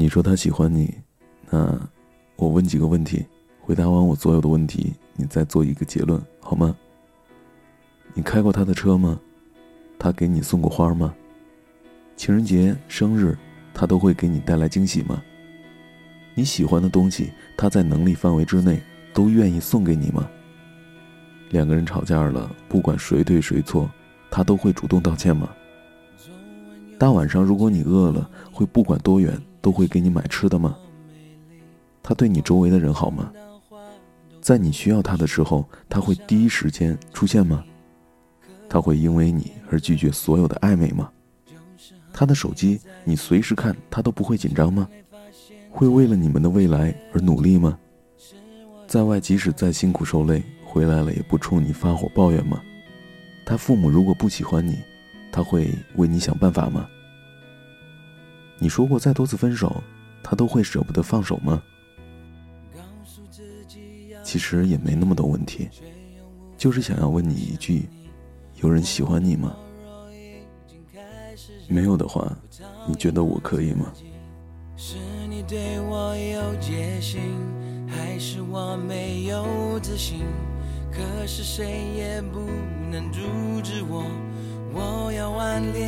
你说他喜欢你，那我问几个问题，回答完我所有的问题，你再做一个结论，好吗？你开过他的车吗？他给你送过花吗？情人节、生日，他都会给你带来惊喜吗？你喜欢的东西，他在能力范围之内都愿意送给你吗？两个人吵架了，不管谁对谁错，他都会主动道歉吗？大晚上如果你饿了，会不管多远都会给你买吃的吗？他对你周围的人好吗？在你需要他的时候，他会第一时间出现吗？他会因为你而拒绝所有的暧昧吗？他的手机你随时看，他都不会紧张吗？会为了你们的未来而努力吗？在外即使再辛苦受累，回来了也不冲你发火抱怨吗？他父母如果不喜欢你，他会为你想办法吗？你说过再多次分手，他都会舍不得放手吗？其实也没那么多问题，就是想要问你一句。有人喜欢你吗？没有的话，你觉得我可以吗？是你对我有戒心，还是我没有自信？可是谁也不能阻止我，我要挽恋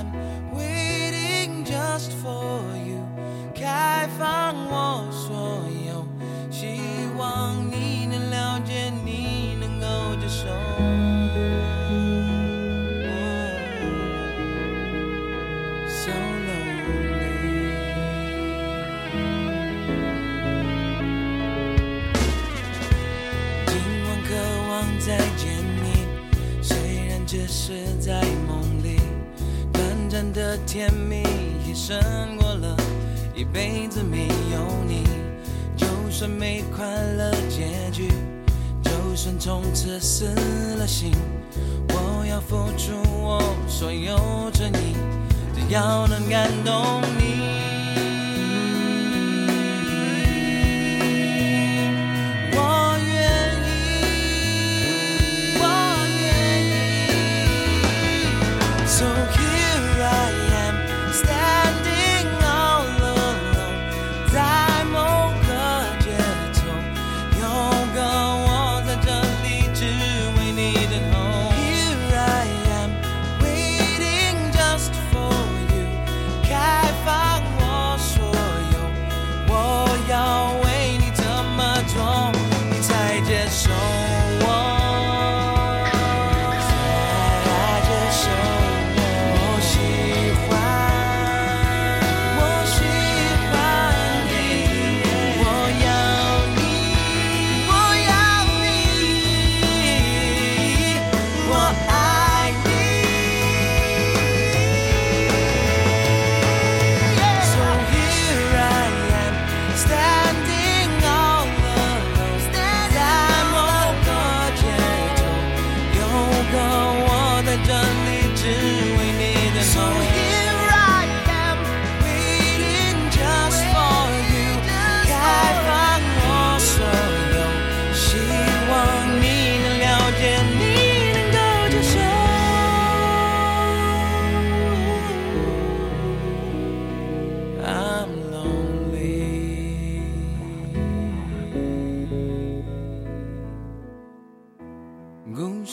的甜蜜也胜过了一辈子没有你。就算没快乐结局，就算从此死了心，我要付出我所有诚意，只要能感动你。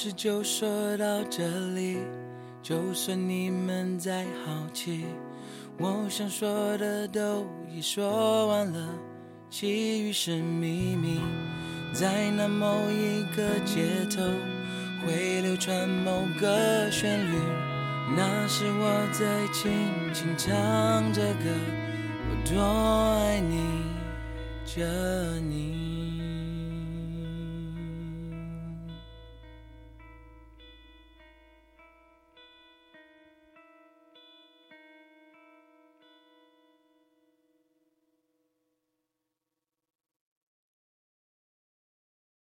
事就说到这里，就算你们再好奇，我想说的都已说完了，其余是秘密。在那某一个街头，会流传某个旋律，那是我在轻轻唱着歌，我多爱你着你。